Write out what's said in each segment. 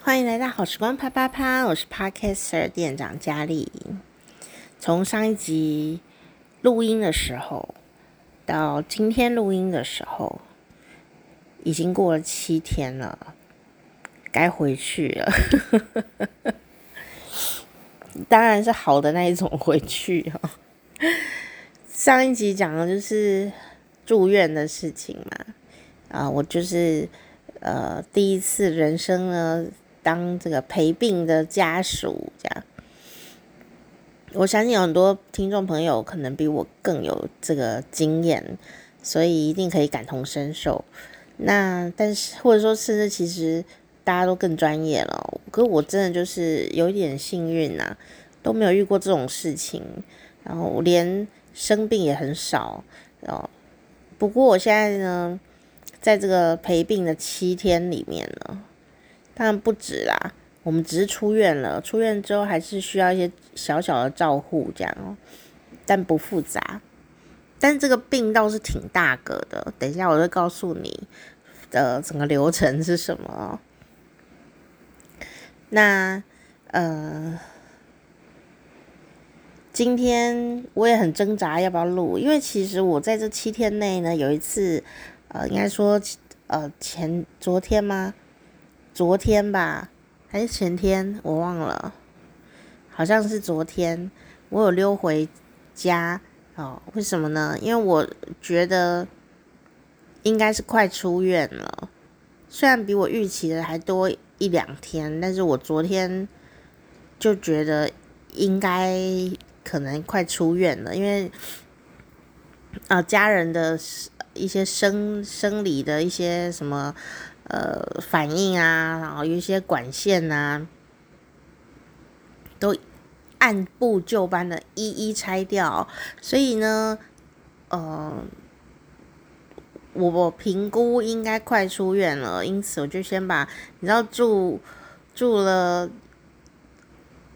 欢迎来到好时光啪啪啪，我是 Podcaster 店长佳丽。从上一集录音的时候到今天录音的时候，已经过了七天了，该回去了。当然是好的那一种回去哦。上一集讲的就是住院的事情嘛，啊，我就是呃第一次人生呢。当这个陪病的家属，这样，我相信有很多听众朋友可能比我更有这个经验，所以一定可以感同身受。那但是或者说，甚至其实大家都更专业了。可我真的就是有一点幸运呐，都没有遇过这种事情，然后连生病也很少。哦，不过我现在呢，在这个陪病的七天里面呢。当然不止啦，我们只是出院了，出院之后还是需要一些小小的照护这样哦，但不复杂。但这个病倒是挺大个的，等一下我会告诉你的整个流程是什么。那呃，今天我也很挣扎要不要录，因为其实我在这七天内呢，有一次呃，应该说呃前昨天吗？昨天吧，还是前天，我忘了，好像是昨天，我有溜回家哦。为什么呢？因为我觉得应该是快出院了，虽然比我预期的还多一两天，但是我昨天就觉得应该可能快出院了，因为啊、家人的一些生生理的一些什么。呃，反应啊，然后有一些管线啊，都按部就班的一一拆掉。所以呢，呃，我我评估应该快出院了，因此我就先把你知道住住了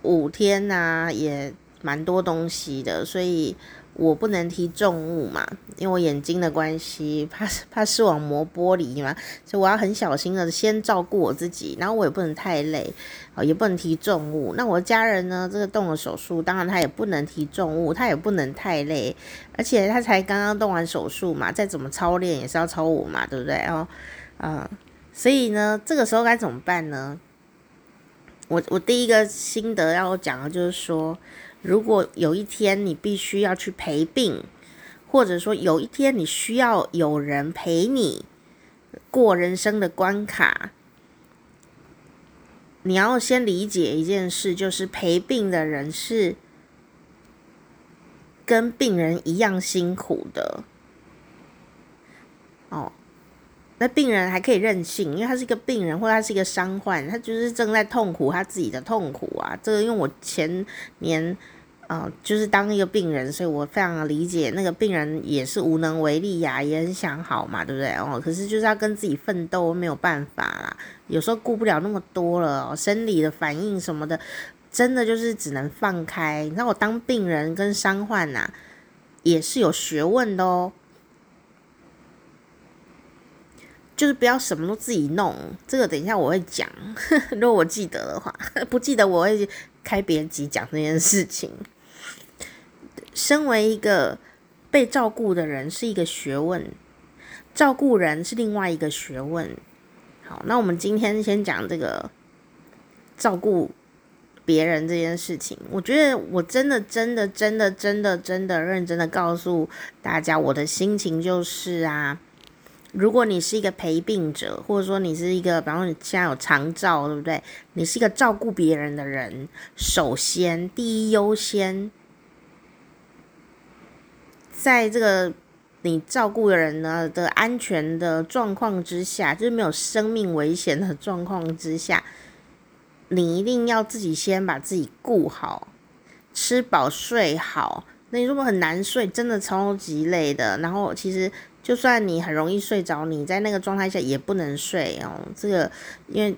五天呐、也蛮多东西的，所以。我不能提重物嘛，因为我眼睛的关系，怕怕视网膜剥离嘛，所以我要很小心的先照顾我自己，然后我也不能太累，啊，也不能提重物。那我家人呢？这个动了手术，当然他也不能提重物，他也不能太累，而且他才刚刚动完手术嘛，再怎么操练也是要超我嘛，对不对？哦，嗯，所以呢，这个时候该怎么办呢？我我第一个心得要讲的就是说。如果有一天你必须要去陪病，或者说有一天你需要有人陪你过人生的关卡，你要先理解一件事，就是陪病的人是跟病人一样辛苦的。哦，那病人还可以任性，因为他是一个病人，或者他是一个伤患，他就是正在痛苦他自己的痛苦啊。这个因为我前年。啊、就是当一个病人，所以我非常理解那个病人也是无能为力呀，也很想好嘛，对不对？哦，可是就是要跟自己奋斗，没有办法啦。有时候顾不了那么多了，生理的反应什么的，真的就是只能放开。你知道我当病人跟伤患呐，也是有学问的哦。就是不要什么都自己弄，这个等一下我会讲，如果我记得的话，不记得我会开别集讲这件事情。身为一个被照顾的人是一个学问，照顾人是另外一个学问。好，那我们今天先讲这个照顾别人这件事情。我觉得我真的、真的、真的、真的、真的认真的告诉大家，我的心情就是啊，如果你是一个陪病者，或者说你是一个，比方说你现在有长照，对不对？你是一个照顾别人的人，首先第一优先。在这个你照顾的人呢的安全的状况之下，就是没有生命危险的状况之下，你一定要自己先把自己顾好，吃饱睡好。那你如果很难睡，真的超级累的。然后其实就算你很容易睡着，你在那个状态下也不能睡哦。这个因为。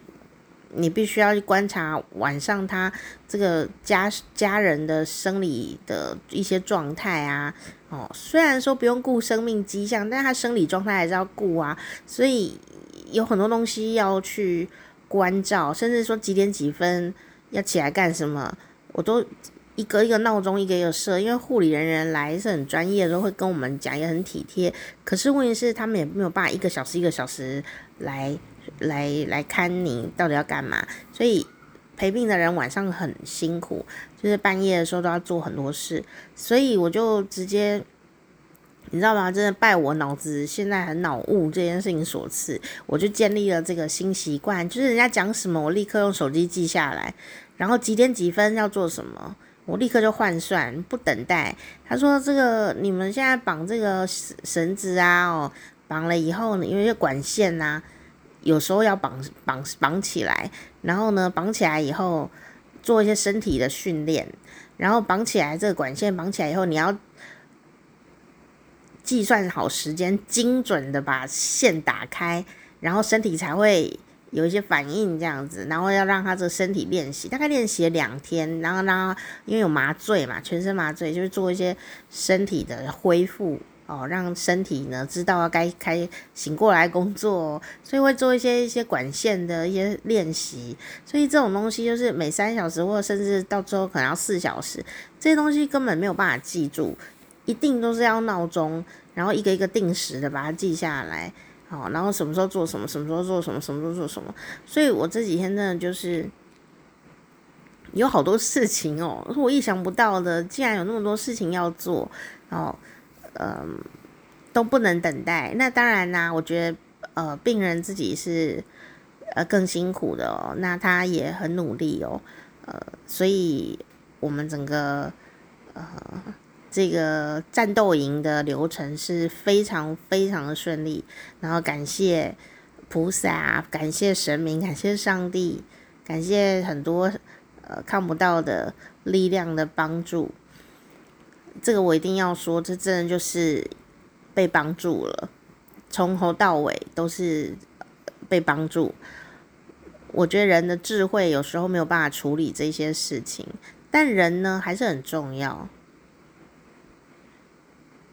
你必须要去观察晚上他这个家家人的生理的一些状态啊，哦，虽然说不用顾生命迹象，但他生理状态还是要顾啊，所以有很多东西要去关照，甚至说几点几分要起来干什么，我都一个一个闹钟一个一个设。因为护理人员来是很专业，都会跟我们讲，也很体贴。可是问题是，他们也没有办法一个小时一个小时来来来看你到底要干嘛，所以陪病的人晚上很辛苦，就是半夜的时候都要做很多事，所以我就直接。你知道吗？真的拜我脑子现在很脑雾这件事情所赐，我就建立了这个新习惯，就是人家讲什么，我立刻用手机记下来，然后几点几分要做什么，我立刻就换算，不等待。他说：“这个你们现在绑这个绳子啊，哦，绑了以后呢，因为管线呐，啊，有时候要绑绑绑起来，然后呢，绑起来以后做一些身体的训练，然后绑起来这个管线绑起来以后，你要。”计算好时间，精准的把线打开，然后身体才会有一些反应，这样子，然后要让他这个身体练习，大概练习了两天，然后让他因为有麻醉嘛，全身麻醉，就是做一些身体的恢复哦，让身体呢知道要该开醒过来工作，所以会做一些一些管线的一些练习，所以这种东西就是每三小时或者甚至到最后可能要四小时，这些东西根本没有办法记住。一定都是要闹钟，然后一个一个定时的把它记下来，好，然后什么时候做什么，什么时候做什么，什么时候做什么。所以我这几天真的就是有好多事情哦，是我意想不到的，竟然有那么多事情要做，然后嗯都不能等待。那当然啦，我觉得呃病人自己是呃更辛苦的哦，那他也很努力哦，呃，所以我们整个呃。这个战斗营的流程是非常非常的顺利，然后感谢菩萨，感谢神明，感谢上帝，感谢很多呃看不到的力量的帮助。这个我一定要说，这真的就是被帮助了，从头到尾都是被帮助。我觉得人的智慧有时候没有办法处理这些事情，但人呢还是很重要。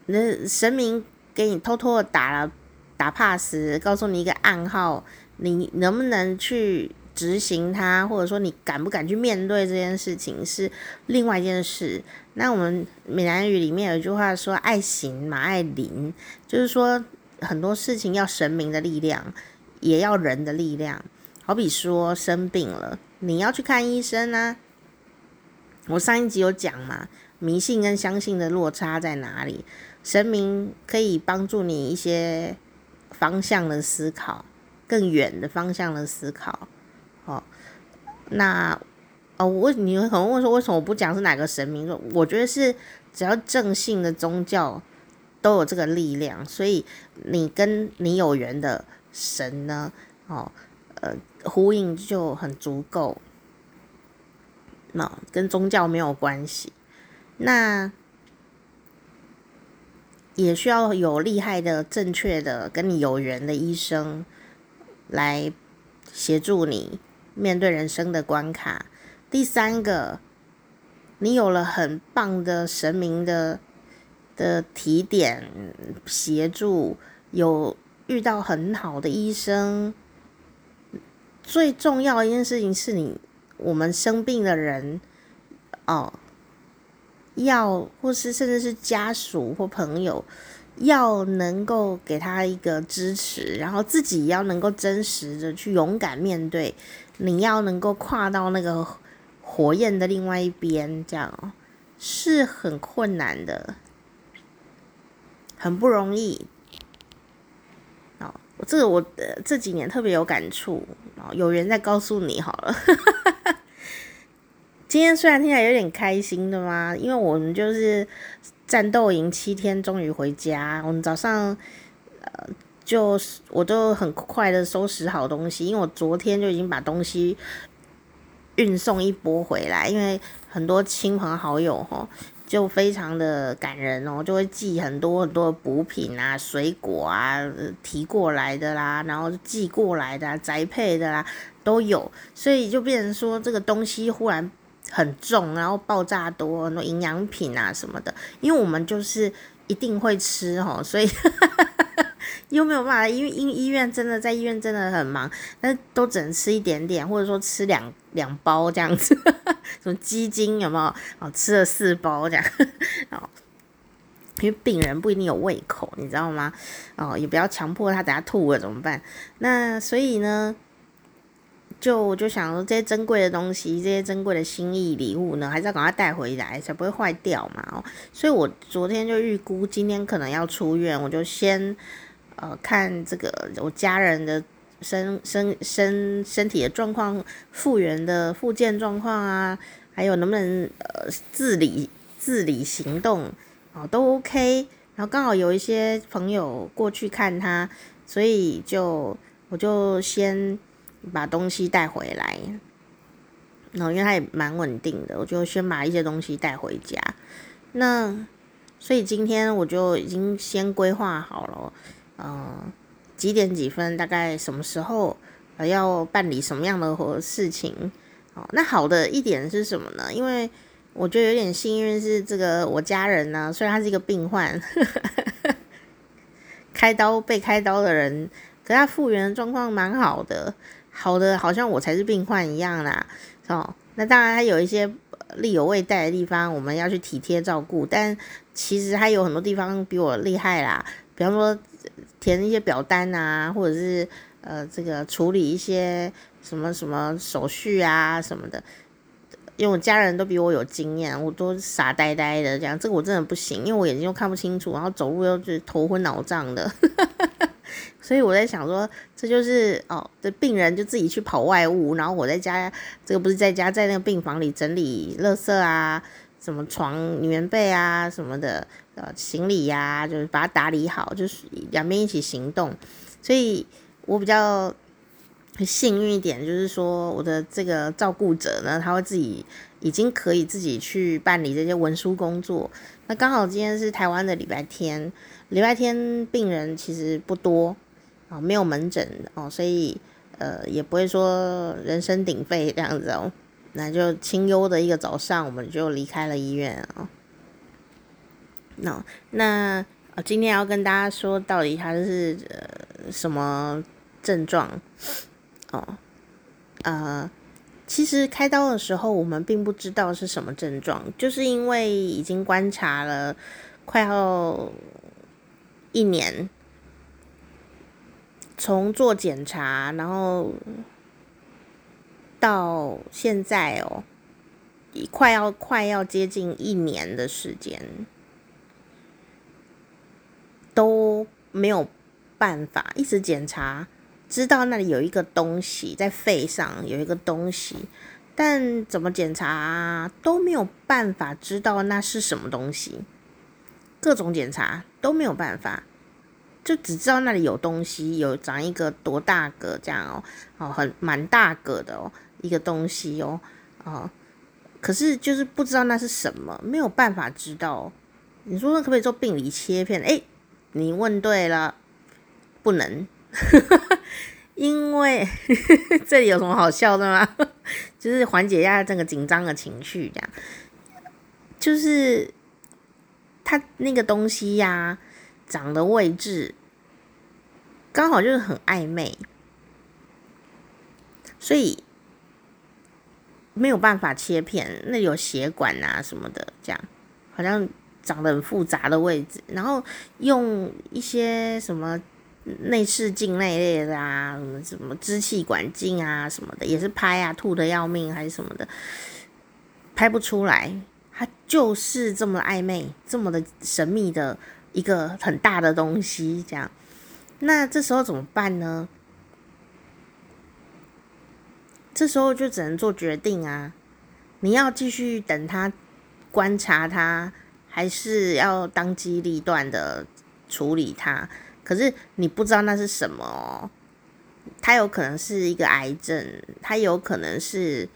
那神明给你偷偷的打了打 pass，告诉你一个暗号，你能不能去执行它，或者说你敢不敢去面对这件事情是另外一件事。那我们闽南语里面有一句话说“爱行嘛爱灵”，就是说很多事情要神明的力量，也要人的力量。好比说生病了，你要去看医生啊。我上一集有讲嘛，迷信跟相信的落差在哪里？神明可以帮助你一些方向的思考，更远的方向的思考。哦，那哦，我你可能问说，为什么我不讲是哪个神明？说我觉得是只要正信的宗教都有这个力量，所以你跟你有缘的神呢，哦，呃，呼应就很足够。那跟宗教没有关系。那。也需要有厉害的、正确的、跟你有缘的医生来协助你面对人生的关卡。第三个，你有了很棒的神明的的提点协助，有遇到很好的医生。最重要的一件事情是你，我们生病的人哦。要，或是甚至是家属或朋友，要能够给他一个支持，然后自己要能够真实的去勇敢面对。你要能够跨到那个火焰的另外一边，这样是很困难的，很不容易。哦，这个我这几年特别有感触，哦有人在告诉你好了。今天虽然听起来有点开心的嘛，因为我们就是战斗营七天，终于回家。我们早上呃，就是我都很快的收拾好东西，因为我昨天就已经把东西运送一波回来，因为很多亲朋好友齁，就非常的感人哦，就会寄很多很多补品啊、水果啊提过来的啦，然后寄过来的、啊、宅配的啦都有，所以就变成说这个东西忽然。很重，然后爆炸多，很多营养品啊什么的，因为我们就是一定会吃哦，所以 又没有办法，因为因医院真的在医院真的很忙，但是都只能吃一点点，或者说吃两两包这样子，什么鸡精有没有？哦，吃了四包这样，哦，因为病人不一定有胃口，你知道吗？哦，也不要强迫他等下吐了怎么办？那所以呢？就我就想说，这些珍贵的东西，这些珍贵的心意礼物呢，还是要赶快带回来，才不会坏掉嘛。哦，所以我昨天就预估今天可能要出院，我就先呃看这个我家人的身身身身体的状况、复原的复健状况啊，还有能不能呃自理自理行动哦，都 OK。然后刚好有一些朋友过去看他，所以就我就先。把东西带回来，然后因为它也蛮稳定的，我就先把一些东西带回家。那所以今天我就已经先规划好了，呃，几点几分，大概什么时候呃要办理什么样的事情。哦，那好的一点是什么呢？因为我觉得有点幸运是这个我家人呢，虽然他是一个病患，开刀被开刀的人，可他复原的状况蛮好的。好的，好像我才是病患一样啦，哦，那当然他有一些力有未逮的地方，我们要去体贴照顾，但其实还有很多地方比我厉害啦，比方说填一些表单啊，或者是呃这个处理一些什么什么手续啊什么的，因为我家人都比我有经验，我都傻呆呆的这样，这个我真的不行，因为我眼睛又看不清楚，然后走路又是头昏脑胀的。所以我在想说，这就是哦，这病人就自己去跑外务，然后我在家，这个不是在家，在那个病房里整理垃圾啊，什么床、棉被啊什么的，呃，行李呀、就是把它打理好，就是两边一起行动。所以我比较幸运一点，就是说我的这个照顾者呢，他会自己已经可以自己去办理这些文书工作。那刚好今天是台湾的礼拜天，礼拜天病人其实不多。哦，没有门诊哦，所以呃也不会说人声鼎沸这样子哦，那就清幽的一个早上，我们就离开了医院啊。那那今天要跟大家说，到底他是呃什么症状？哦，呃，其实开刀的时候我们并不知道是什么症状，就是因为已经观察了快要一年。从做检查，然后到现在哦，快要快要接近一年的时间，都没有办法一直检查，知道那里有一个东西在肺上有一个东西，但怎么检查都没有办法知道那是什么东西，各种检查都没有办法。就只知道那里有东西，有长一个多大个这样哦，哦，很蛮大个的哦，一个东西哦，哦，可是就是不知道那是什么，没有办法知道。你说可不可以做病理切片？诶，你问对了，不能，因为 这里有什么好笑的吗？就是缓解一下这个紧张的情绪，这样，就是他那个东西呀、长的位置刚好就是很暧昧，所以没有办法切片。那有血管啊什么的，这样好像长得很复杂的位置。然后用一些什么内视镜那一类的啊，什么什么支气管镜啊什么的，也是拍啊，吐的要命还是什么的，拍不出来。它就是这么暧昧，这么的神秘的。一个很大的东西，这样，那这时候怎么办呢？这时候就只能做决定啊！你要继续等他观察他，还是要当机立断的处理他？可是你不知道那是什么哦，他有可能是一个癌症，他有可能是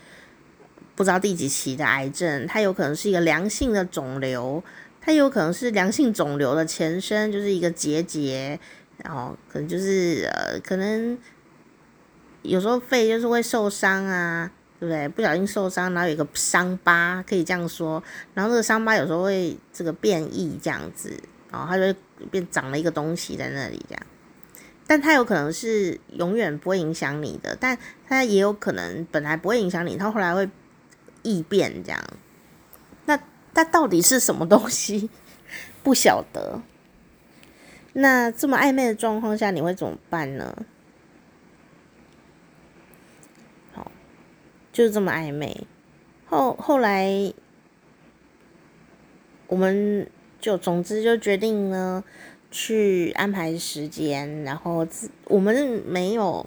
不知道第几期的癌症，他有可能是一个良性的肿瘤。它有可能是良性肿瘤的前身，就是一个结节，然后可能就是呃，可能有时候肺就是会受伤啊，对不对？不小心受伤，然后有一个伤疤，可以这样说。然后这个伤疤有时候会这个变异这样子，然后它就会变长了一个东西在那里这样。但它有可能是永远不会影响你的，但它也有可能本来不会影响你，它后来会异变这样。那到底是什么东西？不晓得。那这么暧昧的状况下，你会怎么办呢？好，就是这么暧昧。后后来，我们就总之就决定呢，去安排时间，然后我们没有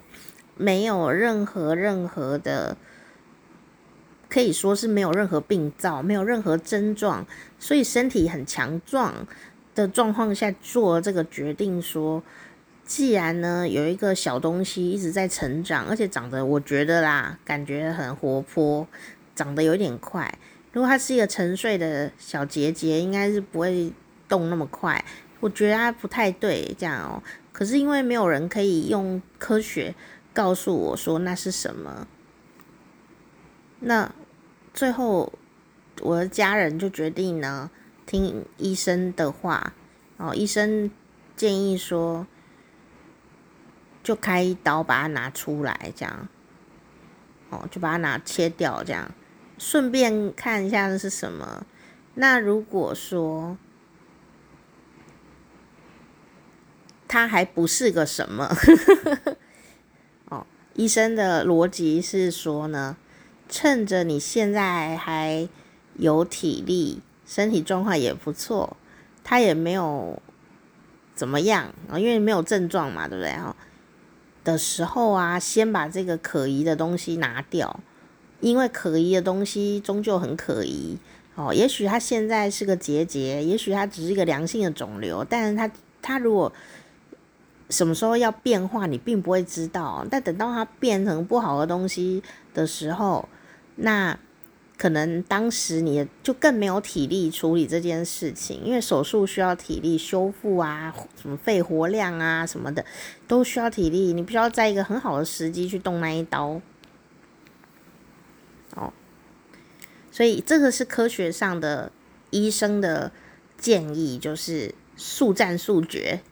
没有任何任何的，可以说是没有任何病灶，没有任何症状，所以身体很强壮的状况下做这个决定说，既然呢有一个小东西一直在成长，而且长得我觉得啦，感觉很活泼，长得有点快。如果它是一个沉睡的小结节，应该是不会动那么快。我觉得它不太对，这样哦。可是因为没有人可以用科学告诉我说那是什么，那最后我的家人就决定呢。听医生的话，哦，医生建议说，就开一刀把它拿出来，这样，哦，就把它拿切掉，这样，顺便看一下那是什么。那如果说它还不是个什么，哦，医生的逻辑是说呢，趁着你现在还有体力。身体状况也不错，他也没有怎么样啊，因为没有症状嘛，对不对？哈，的时候啊，先把这个可疑的东西拿掉，因为可疑的东西终究很可疑哦。也许他现在是个结节，也许他只是一个良性的肿瘤，但是他他如果什么时候要变化，你并不会知道。但等到它变成不好的东西的时候，那。可能当时你就更没有体力处理这件事情，因为手术需要体力修复啊，什么肺活量啊什么的都需要体力，你必须要在一个很好的时机去动那一刀。哦，所以这个是科学上的医生的建议，就是速战速决，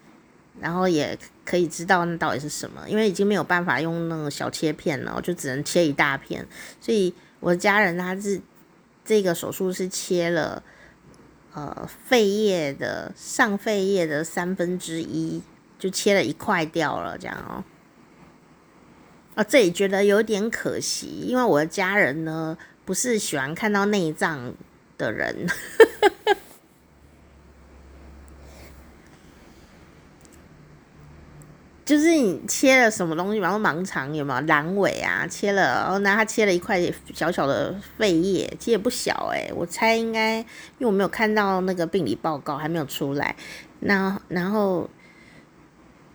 然后也可以知道那到底是什么，因为已经没有办法用那个小切片了，就只能切一大片，所以。我家人他是这个手术是切了呃肺叶的上肺叶的三分之一，就切了一块掉了这样哦。啊，这也觉得有点可惜，因为我的家人呢不是喜欢看到内脏的人。就是你切了什么东西，比方说盲肠有没有阑尾啊？切了，然后拿它切了一块小小的肺叶，其实也不小诶，我猜应该，因为我没有看到那个病理报告，还没有出来。那然后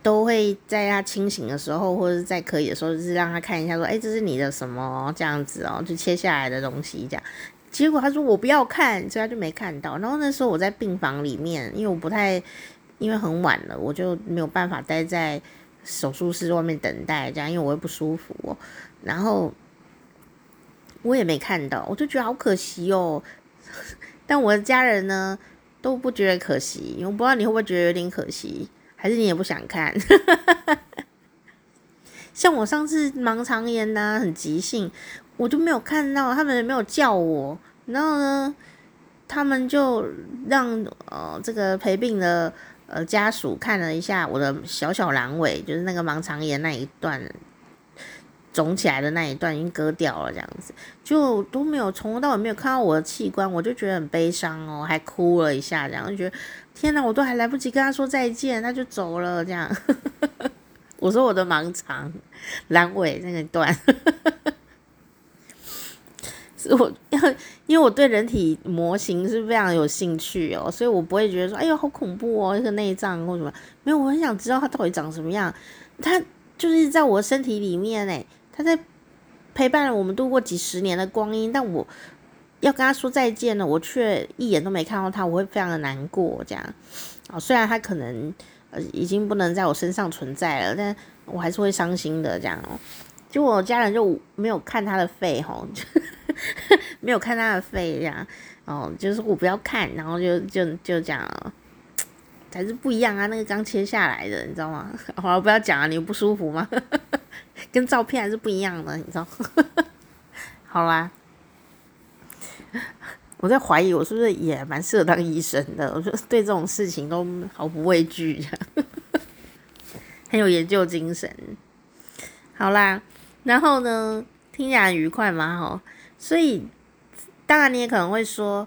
都会在他清醒的时候，或者是在可以的时候，就是让他看一下，说，哎，这是你的什么这样子哦，就切下来的东西这样。结果他说我不要看，所以他就没看到。然后那时候我在病房里面，因为我不太，因为很晚了，我就没有办法待在。手术室外面等待，这样，因为我会不舒服，然后我也没看到，我就觉得好可惜喔。但我的家人呢都不觉得可惜，我不知道你会不会觉得有点可惜，还是你也不想看？像我上次盲肠炎呐，很急性，我就没有看到，他们也没有叫我，然后呢，他们就让呃这个陪病的。呃，家属看了一下我的小小阑尾，就是那个盲肠炎那一段肿起来的那一段已经割掉了，这样子就都没有从头到尾没有看到我的器官，我就觉得很悲伤哦，还哭了一下，然后觉得天哪，我都还来不及跟他说再见，他就走了，这样。我说我的盲肠阑尾那个段。是我，因为我对人体模型是非常有兴趣哦，所以我不会觉得说，哎呦，好恐怖哦，一个内脏或什么，没有，我很想知道它到底长什么样。它就是在我身体里面诶，它在陪伴了我们度过几十年的光阴，但我要跟他说再见了，我却一眼都没看到它，我会非常的难过。这样啊，虽然它可能呃已经不能在我身上存在了，但我还是会伤心的。这样哦，就我家人就没有看他的肺吼。没有看他的肺这样哦，就是我不要看，然后就就就这样，才是不一样啊，那个刚切下来的，你知道吗？好了，不要讲啊，你不舒服吗？跟照片还是不一样的，你知道？好啦，我在怀疑我是不是也蛮适合当医生的，我就对这种事情都毫不畏惧，很有研究精神。好啦，然后呢，听起来很愉快嘛，吼，所以当然你也可能会说，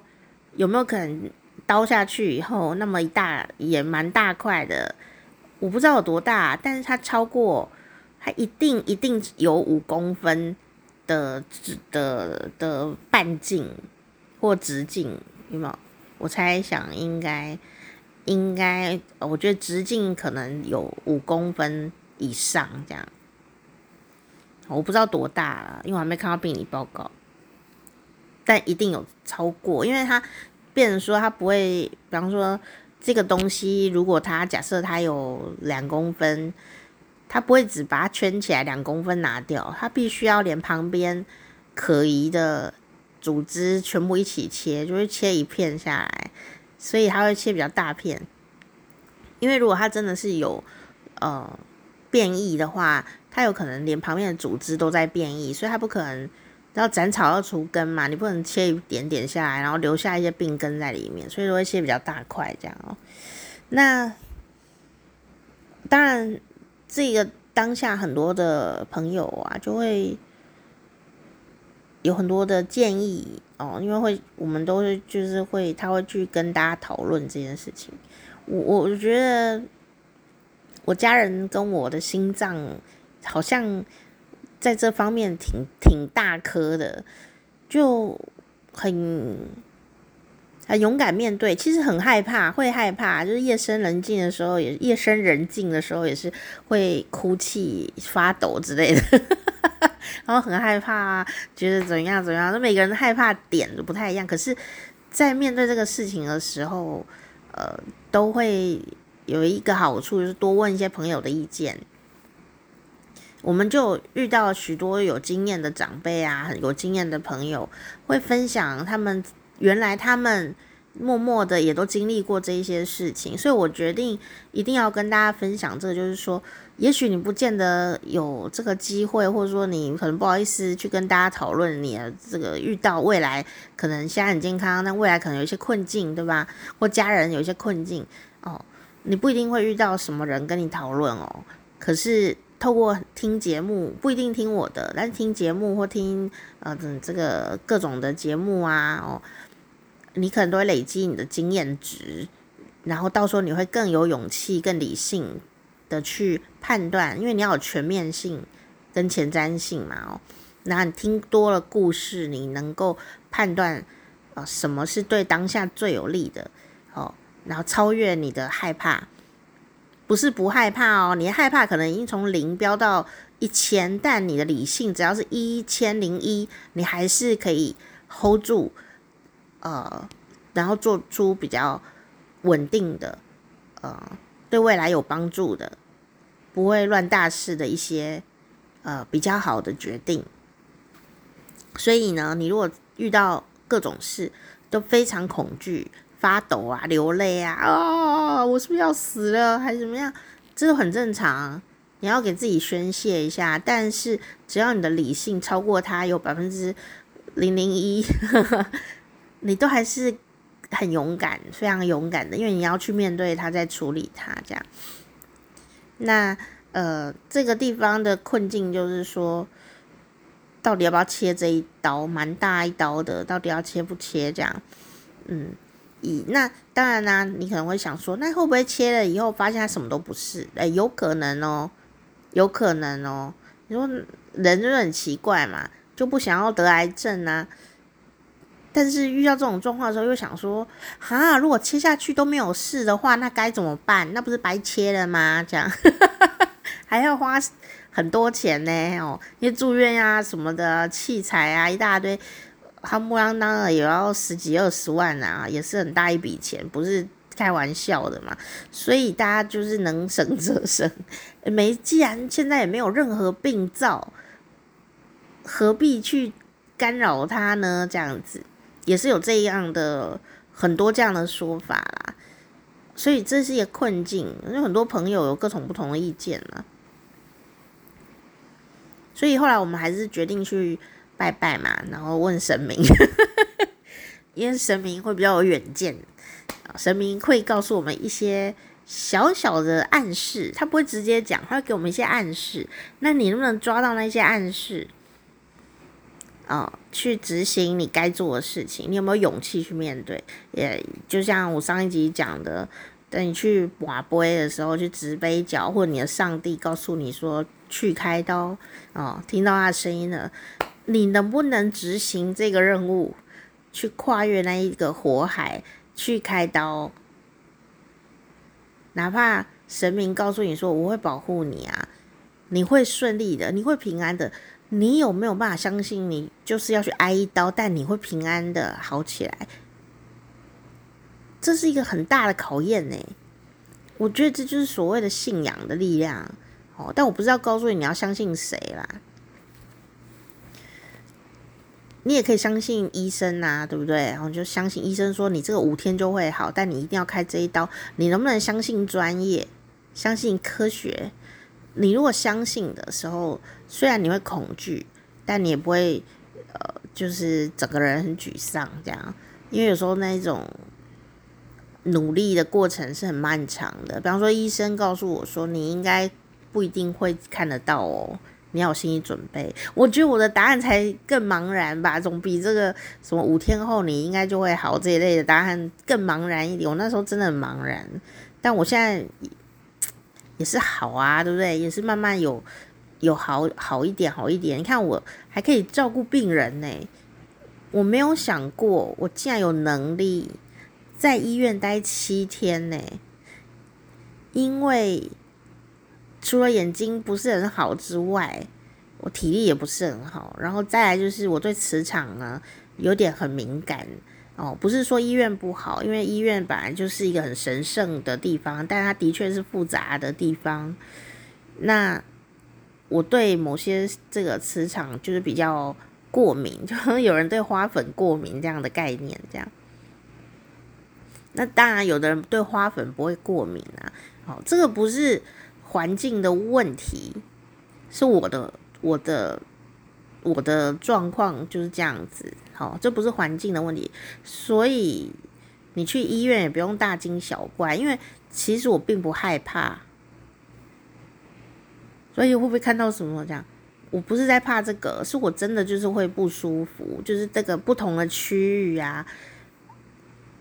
有没有可能刀下去以后那么一大也蛮大块的？我不知道有多大，但是它超过，它一定一定有五公分的直的的半径或直径，有没有？我猜想应该应该，我觉得直径可能有五公分以上这样。我不知道多大了，因为我还没看到病理报告，但一定有超过，因为它变成说它不会，比方说这个东西，如果它假设它有两公分，它不会只把它圈起来两公分拿掉，它必须要连旁边可疑的组织全部一起切，就会切一片下来，所以它会切比较大片，因为如果它真的是有呃变异的话。它有可能连旁边的组织都在变异，所以它不可能要斩草要除根嘛，你不能切一点点下来，然后留下一些病根在里面，所以说会切比较大块这样哦。那当然，这个当下很多的朋友啊，就会有很多的建议哦，因为会我们都是就是会他会去跟大家讨论这件事情。我我觉得我家人跟我的心脏。好像在这方面挺挺大颗的，就很很勇敢面对。其实很害怕，会害怕，就是夜深人静的时候，也夜深人静的时候，也是会哭泣、发抖之类的。然后很害怕，觉得怎样怎样，那每个人害怕点都不太一样。可是，在面对这个事情的时候，呃，都会有一个好处，就是多问一些朋友的意见。我们就遇到许多有经验的长辈啊，有经验的朋友，会分享他们原来他们默默的也都经历过这一些事情，所以我决定一定要跟大家分享这个，就是说，也许你不见得有这个机会，或者说你可能不好意思去跟大家讨论你的这个遇到未来可能现在很健康，但未来可能有一些困境，对吧？或家人有一些困境哦，你不一定会遇到什么人跟你讨论哦，可是。透过听节目，不一定听我的，但是听节目或听呃这个各种的节目啊，哦，你可能都会累积你的经验值，然后到时候你会更有勇气、更理性的去判断，因为你要有全面性跟前瞻性嘛，哦，那你听多了故事，你能够判断啊什么是对当下最有利的，哦，然后超越你的害怕。不是不害怕哦，你害怕可能已经从零飙到一千，但你的理性只要是一千零一，你还是可以 hold 住，呃，然后做出比较稳定的，呃，对未来有帮助的，不会乱大事的一些，呃，比较好的决定。所以呢，你如果遇到各种事都非常恐惧。发抖啊，流泪啊，啊、哦，我是不是要死了，还是怎么样？这都很正常，你要给自己宣泄一下。但是只要你的理性超过他有百分之零零一，你都还是很勇敢，非常勇敢的，因为你要去面对他，再处理他，这样。那呃，这个地方的困境就是说，到底要不要切这一刀？蛮大一刀的，到底要切不切？这样，嗯。以那当然啦、你可能会想说，那会不会切了以后发现它什么都不是？诶、有可能哦，有可能哦。你说人就很奇怪嘛，就不想要得癌症啊。但是遇到这种状况的时候，又想说，哈，如果切下去都没有事的话，那该怎么办？那不是白切了吗？这样 还要花很多钱呢哦，因为住院呀、啊、什么的器材啊一大堆。他木啷当的也要十几二十万啊，也是很大一笔钱，不是开玩笑的嘛。所以大家就是能省则省，没既然现在也没有任何病灶，何必去干扰他呢？这样子也是有这样的很多这样的说法啦。所以这是一个困境，有很多朋友有各种不同的意见了。所以后来我们还是决定去拜拜嘛，然后问神明，因为神明会比较有远见，神明会告诉我们一些小小的暗示，他不会直接讲，他会给我们一些暗示。那你能不能抓到那些暗示？哦，去执行你该做的事情，你有没有勇气去面对？也就像我上一集讲的，等你去拔杯的时候，去掷杯角，或者你的上帝告诉你说去开刀，哦，听到他的声音了，你能不能执行这个任务，去跨越那一个火海，去开刀？哪怕神明告诉你说我会保护你啊，你会顺利的，你会平安的。你有没有办法相信你就是要去挨一刀，但你会平安的好起来？这是一个很大的考验呢。我觉得这就是所谓的信仰的力量哦。但我不知道告诉你你要相信谁啦。你也可以相信医生呐，对不对？然后就相信医生说你这个五天就会好，但你一定要开这一刀。你能不能相信专业？相信科学？你如果相信的时候，虽然你会恐惧，但你也不会，呃，就是整个人很沮丧这样。因为有时候那种努力的过程是很漫长的。比方说，医生告诉我说，你应该不一定会看得到哦，你要有心理准备。我觉得我的答案才更茫然吧，总比这个什么五天后你应该就会好这一类的答案更茫然一点。我那时候真的很茫然，但我现在。也是好啊，对不对？也是慢慢有有好好一点，好一点。你看我还可以照顾病人呢，我没有想过我竟然有能力在医院待七天呢。因为除了眼睛不是很好之外，我体力也不是很好。然后再来就是我对磁场呢有点很敏感。哦，不是说医院不好，因为医院本来就是一个很神圣的地方，但它的确是复杂的地方。那我对某些这个磁场就是比较过敏，就有人对花粉过敏这样的概念，这样。那当然，有的人对花粉不会过敏啊。哦，这个不是环境的问题，是我的我的。我的状况就是这样子，好，这不是环境的问题，所以你去医院也不用大惊小怪，因为其实我并不害怕，所以会不会看到什么这样？我不是在怕这个，是我真的就是会不舒服，就是这个不同的区域啊，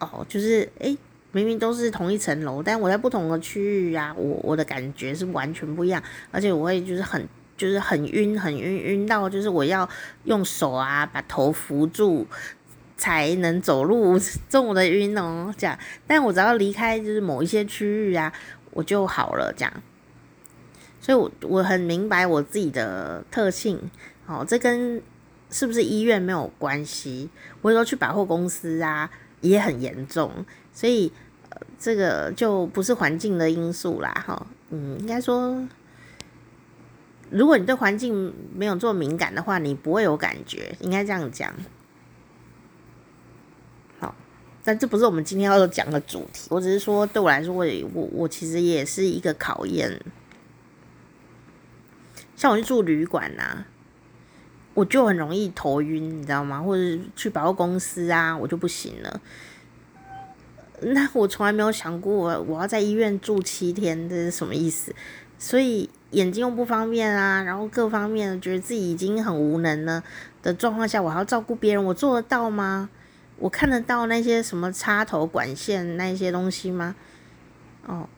哦，就是诶，明明都是同一层楼，但我在不同的区域啊，我我的感觉是完全不一样，而且我会就是很。就是很晕，很晕，晕到就是我要用手啊把头扶住才能走路，这么的晕哦，这样。但我只要离开就是某一些区域啊，我就好了，这样。所以我我很明白我自己的特性，哦，这跟是不是医院没有关系。我有时候去百货公司啊也很严重，所以这个就不是环境的因素啦，哈，嗯，应该说。如果你对环境没有这么敏感的话，你不会有感觉，应该这样讲。好，但这不是我们今天要讲的主题。我只是说，对我来说，我我我其实也是一个考验。像我去住旅馆呐，我就很容易头晕，你知道吗？或者去百货公司啊，我就不行了。那我从来没有想过，我要在医院住七天，这是什么意思？所以。眼睛又不方便啊，然后各方面觉得自己已经很无能了的状况下，我还要照顾别人，我做得到吗？我看得到那些什么插头管线那些东西吗？哦，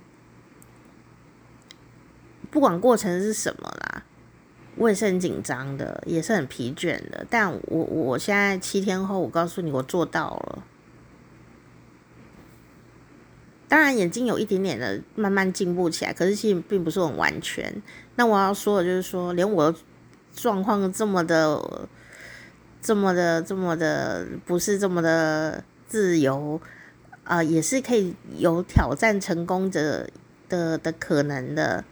不管过程是什么啦，我也是很紧张的，也是很疲倦的。但我我现在七天后，我告诉你，我做到了。当然，眼睛有一点点的慢慢进步起来，可是其实并不是很完全。那我要说的就是说，连我状况这么的、这么的、这么的不是这么的自由，啊、也是可以有挑战成功者的的可能的。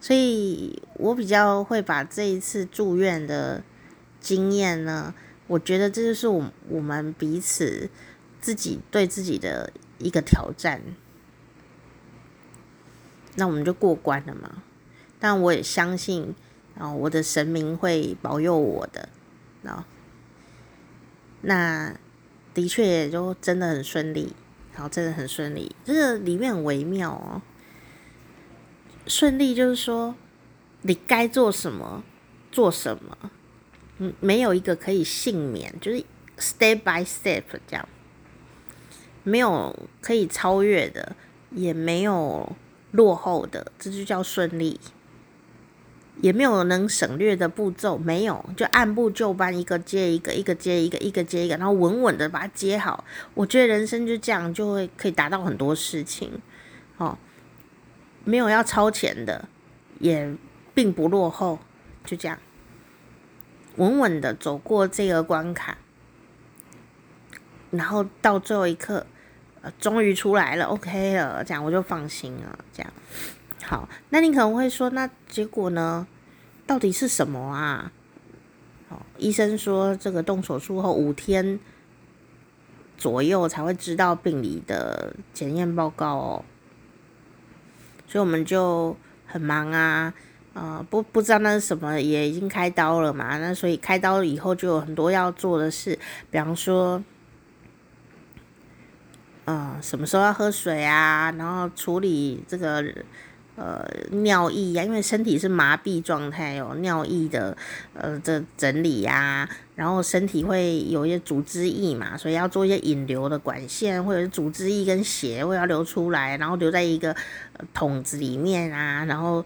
所以我比较会把这一次住院的经验呢，我觉得这就是我我们彼此自己对自己的。一个挑战，那我们就过关了嘛。但我也相信啊，我的神明会保佑我的啊。那的确也就真的很顺利，好，真的很顺利。这个里面很微妙哦。顺利就是说，你该做什么做什么，嗯，没有一个可以幸免，就是 step by step 这样，没有可以超越的，也没有落后的，这就叫顺利。也没有能省略的步骤，没有，就按部就班，一个接一个，一个接一个，一个接一个，然后稳稳的把它接好。我觉得人生就这样，就会可以达到很多事情。哦，没有要超前的，也并不落后，就这样，稳稳的走过这个关卡，然后到最后一刻，终于出来了，OK 了，这样我就放心了，这样。好，那你可能会说，那结果呢？到底是什么啊？哦，医生说这个动手术后五天左右才会知道病理的检验报告哦，所以我们就很忙啊，呃，不不知道那是什么，也已经开刀了嘛，那所以开刀以后就有很多要做的事，比方说。嗯，什么时候要喝水啊？然后处理这个呃尿液呀、啊，因为身体是麻痹状态哦，尿液的呃的整理呀、啊，然后身体会有一些组织液嘛，所以要做一些引流的管线，或者是组织液跟血会要流出来，然后留在一个桶子里面啊，然后。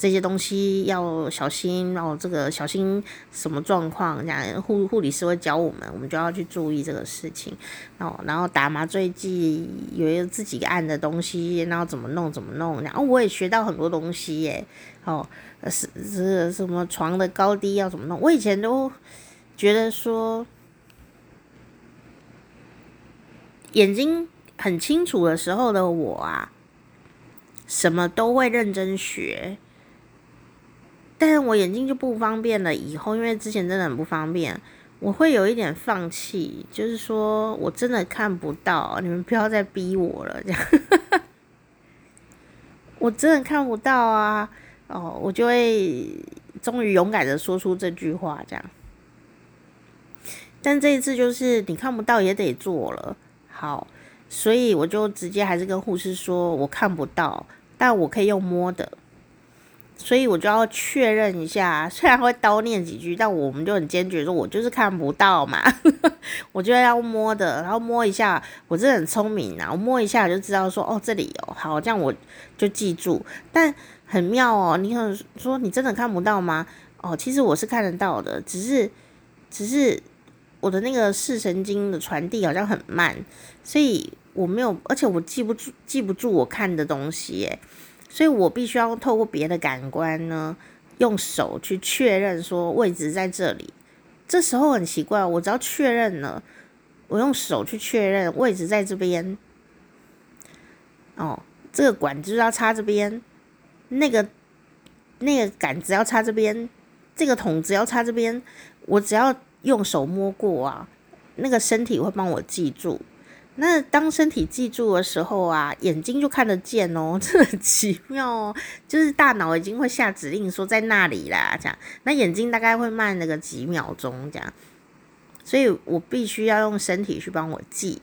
这些东西要小心，然后这个小心什么状况？这样护护理师会教我们，我们就要去注意这个事情。哦，然后打麻醉剂有一个自己按的东西，然后怎么弄怎么弄。然后我也学到很多东西耶。哦，是是什么床的高低要怎么弄？我以前都觉得说眼睛很清楚的时候的我啊，什么都会认真学。但是我眼睛就不方便了，以后因为之前真的很不方便，我会有一点放弃，就是说我真的看不到，你们不要再逼我了，这样，我真的看不到啊，哦，我就会终于勇敢的说出这句话，这样。但这一次就是你看不到也得做了，好，所以我就直接还是跟护士说，我看不到，但我可以用摸的。所以我就要确认一下，虽然会叨念几句，但我们就很坚决说，我就是看不到嘛，我就要摸的，然后摸一下，我真的很聪明啊，我摸一下就知道说，哦，这里有，好，这样我就记住。但很妙哦，你可能说你真的看不到吗？哦，其实我是看得到的，只是，只是我的那个视神经的传递好像很慢，所以我没有，而且我记不住，记不住我看的东西耶。所以我必须要透过别的感官呢，用手去确认说位置在这里。这时候很奇怪，我只要确认了，我用手去确认位置在这边。哦，这个管子要插这边，那个那个杆子要插这边，这个筒子要插这边。我只要用手摸过啊，那个身体会帮我记住。那当身体记住的时候啊，眼睛就看得见哦，这很奇妙哦。就是大脑已经会下指令说在那里啦，这样。那眼睛大概会慢那个几秒钟这样，所以我必须要用身体去帮我记。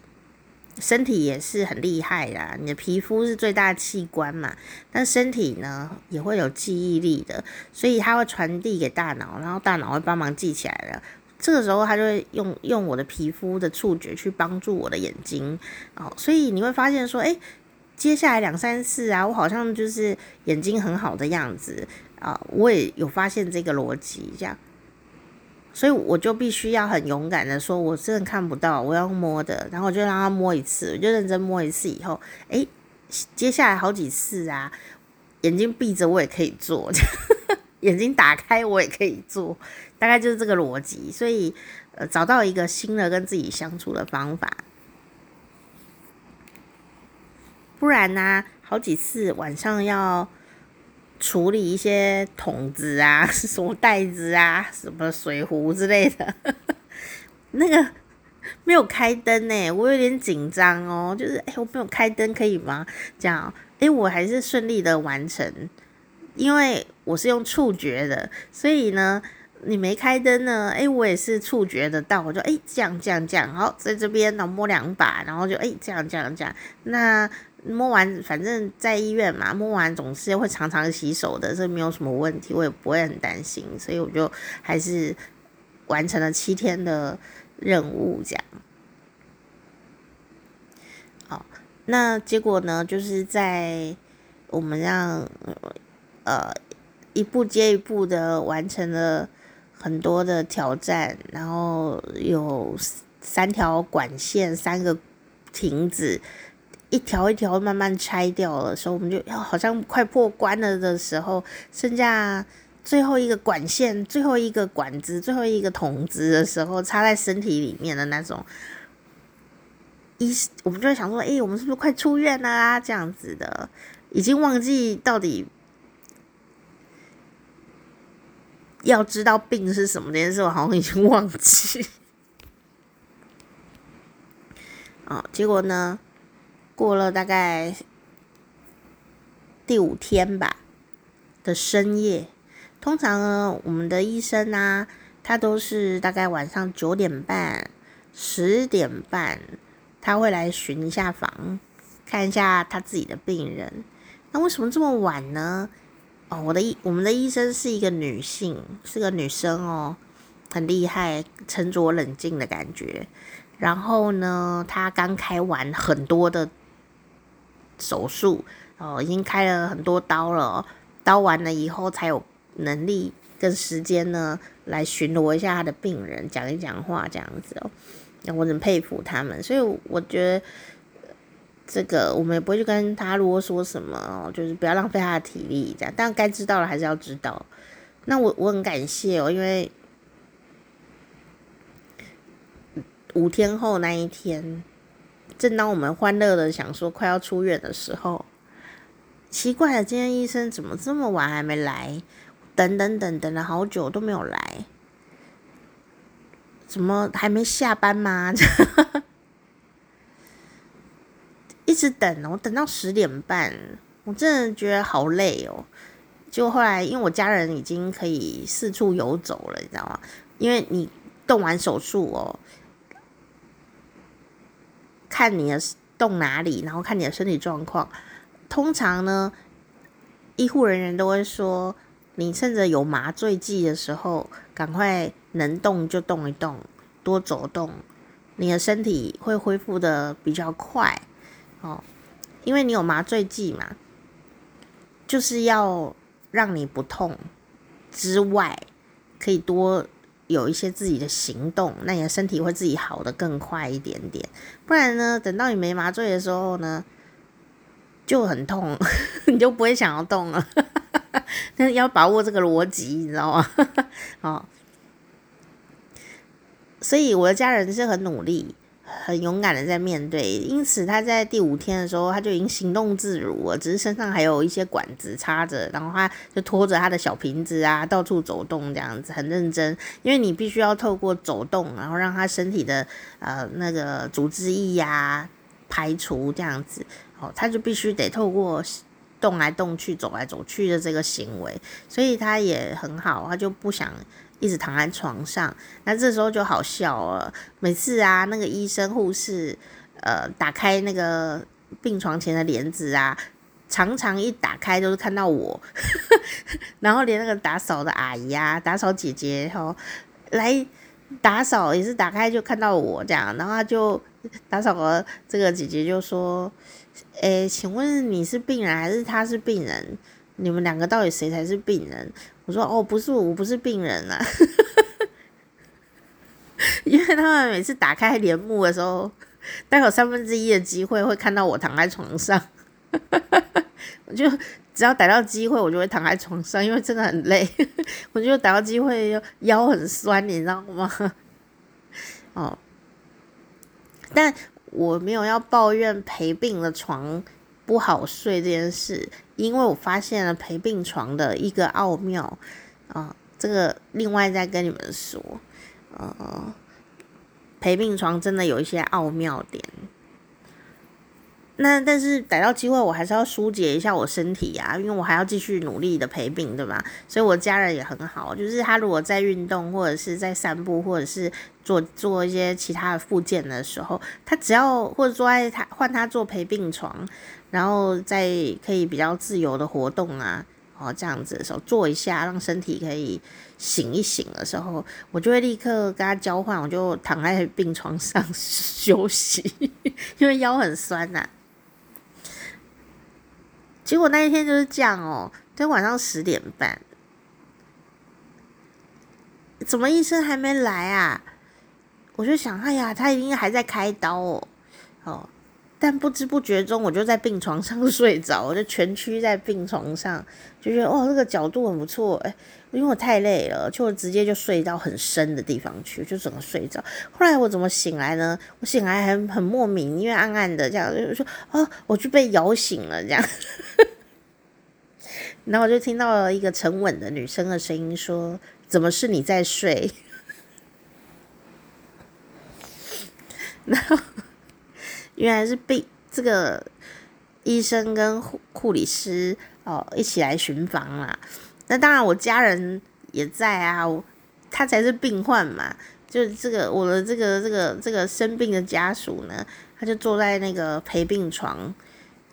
身体也是很厉害啦，你的皮肤是最大器官嘛，但身体呢也会有记忆力的，所以它会传递给大脑，然后大脑会帮忙记起来了。这个时候，他就会用用我的皮肤的触觉去帮助我的眼睛，哦，所以你会发现说，诶，接下来两三次啊，我好像就是眼睛很好的样子啊，我也有发现这个逻辑，这样，所以我就必须要很勇敢的说，我真的看不到，我要摸的，然后我就让他摸一次，我就认真摸一次以后，诶，接下来好几次啊，眼睛闭着我也可以做。眼睛打开，我也可以做，大概就是这个逻辑。所以，呃，找到一个新的跟自己相处的方法，不然呢、好几次晚上要处理一些桶子啊、什么袋子啊、什么水壶之类的，那个没有开灯呢，我有点紧张哦，就是哎，我没有开灯可以吗？这样，哎，我还是顺利的完成，因为我是用触觉的，所以呢。你没开灯呢？哎，我也是触觉得到，我就哎这样这样这样，好，在这边呢摸两把，然后就哎这样这样这样。那摸完，反正在医院嘛，摸完总是会常常洗手的，这没有什么问题，我也不会很担心，所以我就还是完成了七天的任务，这样。好，那结果呢，就是在我们让呃一步接一步的完成了。很多的挑战，然后有三条管线，三个亭子，一条一条慢慢拆掉了，所以我们就要好像快破关了的时候，剩下最后一个管线、最后一个管子、最后一个筒子的时候，插在身体里面的那种，一我们就会想说，哎，我们是不是快出院了啊？这样子的，已经忘记到底。要知道病是什么这件事，我好像已经忘记。哦，结果呢，过了大概第五天吧的深夜，通常呢，我们的医生啊，他都是大概晚上九点半、十点半，他会来巡一下房，看一下他自己的病人。那为什么这么晚呢？哦，我的医我们的医生是一个女性，是个女生哦，很厉害，沉着冷静的感觉。然后呢，她刚开完很多的手术哦，已经开了很多刀了。刀完了以后，才有能力跟时间呢来巡逻一下她的病人，讲一讲话这样子哦。我很佩服他们，所以我觉得。这个我们也不会去跟他啰嗦什么哦，就是不要浪费他的体力这样。但该知道的还是要知道。那我我很感谢哦，因为五天后那一天，正当我们欢乐的想说快要出院的时候，奇怪了，今天医生怎么这么晚还没来？等等等等了好久都没有来，怎么还没下班吗？一直等，我等到十点半，我真的觉得好累哦。就后来，因为我家人已经可以四处游走了，你知道吗？因为你动完手术哦，看你的动哪里，然后看你的身体状况。通常呢，医护人员都会说，你趁着有麻醉剂的时候，赶快能动就动一动，多走动，你的身体会恢复得比较快。哦，因为你有麻醉剂嘛，就是要让你不痛之外，可以多有一些自己的行动，那你的身体会自己好的更快一点点。不然呢，等到你没麻醉的时候呢，就很痛，你就不会想要动了。但是要把握这个逻辑，你知道吗？哦，所以我的家人是很努力。很勇敢的在面对，因此他在第五天的时候，他就已经行动自如了，只是身上还有一些管子插着，然后他就拖着他的小瓶子啊，到处走动这样子，很认真。因为你必须要透过走动，然后让他身体的呃那个组织液呀排除这样子，哦，他就必须得透过动来动去、走来走去的这个行为，所以他也很好，他就不想。一直躺在床上，那这时候就好笑了。每次啊，那个医生护士，呃，打开那个病床前的帘子啊，常常一打开都是看到我，然后连那个打扫的阿姨啊，打扫姐姐吼，来打扫也是打开就看到我这样，然后就打扫了，这个姐姐就说：“诶，请问你是病人还是他是病人？你们两个到底谁才是病人？”我说哦，不是我，我不是病人啊，因为他们每次打开帘幕的时候，大概有三分之一的机会会看到我躺在床上，我就只要逮到机会，我就会躺在床上，因为真的很累，我就逮到机会腰很酸，你知道吗？哦，但我没有要抱怨陪病的床不好睡这件事。因为我发现了陪病床的一个奥妙啊，这个另外再跟你们说，呃，陪病床真的有一些奥妙点。那但是逮到机会，我还是要疏解一下我身体、啊，因为我还要继续努力的陪病，对吧？所以我家人也很好，就是他如果在运动或者是在散步，或者是做做一些其他的复健的时候，他只要或者坐在他换他坐陪病床，然后再可以比较自由的活动啊，哦这样子的时候坐一下，让身体可以醒一醒的时候，我就会立刻跟他交换，我就躺在病床上 休息，因为腰很酸呐、结果那一天就是这样哦，在晚上十点半，怎么医生还没来啊？我就想，哎呀，他一定还在开刀哦，哦，但不知不觉中我就在病床上 睡着，我就蜷曲在病床上，就觉得哦，这个角度很不错，哎。因为我太累了，就直接就睡到很深的地方去，就整个睡着。后来我怎么醒来呢？我醒来还很莫名，因为暗暗的这样，就说哦，我就被摇醒了这样。然后我就听到了一个沉稳的女生的声音说：“怎么是你在睡？” 然后原来是被这个医生跟护护理师哦一起来巡房啦。那当然，我家人也在啊，他才是病患嘛。就这个我的这个这个这个生病的家属呢，他就坐在那个陪病床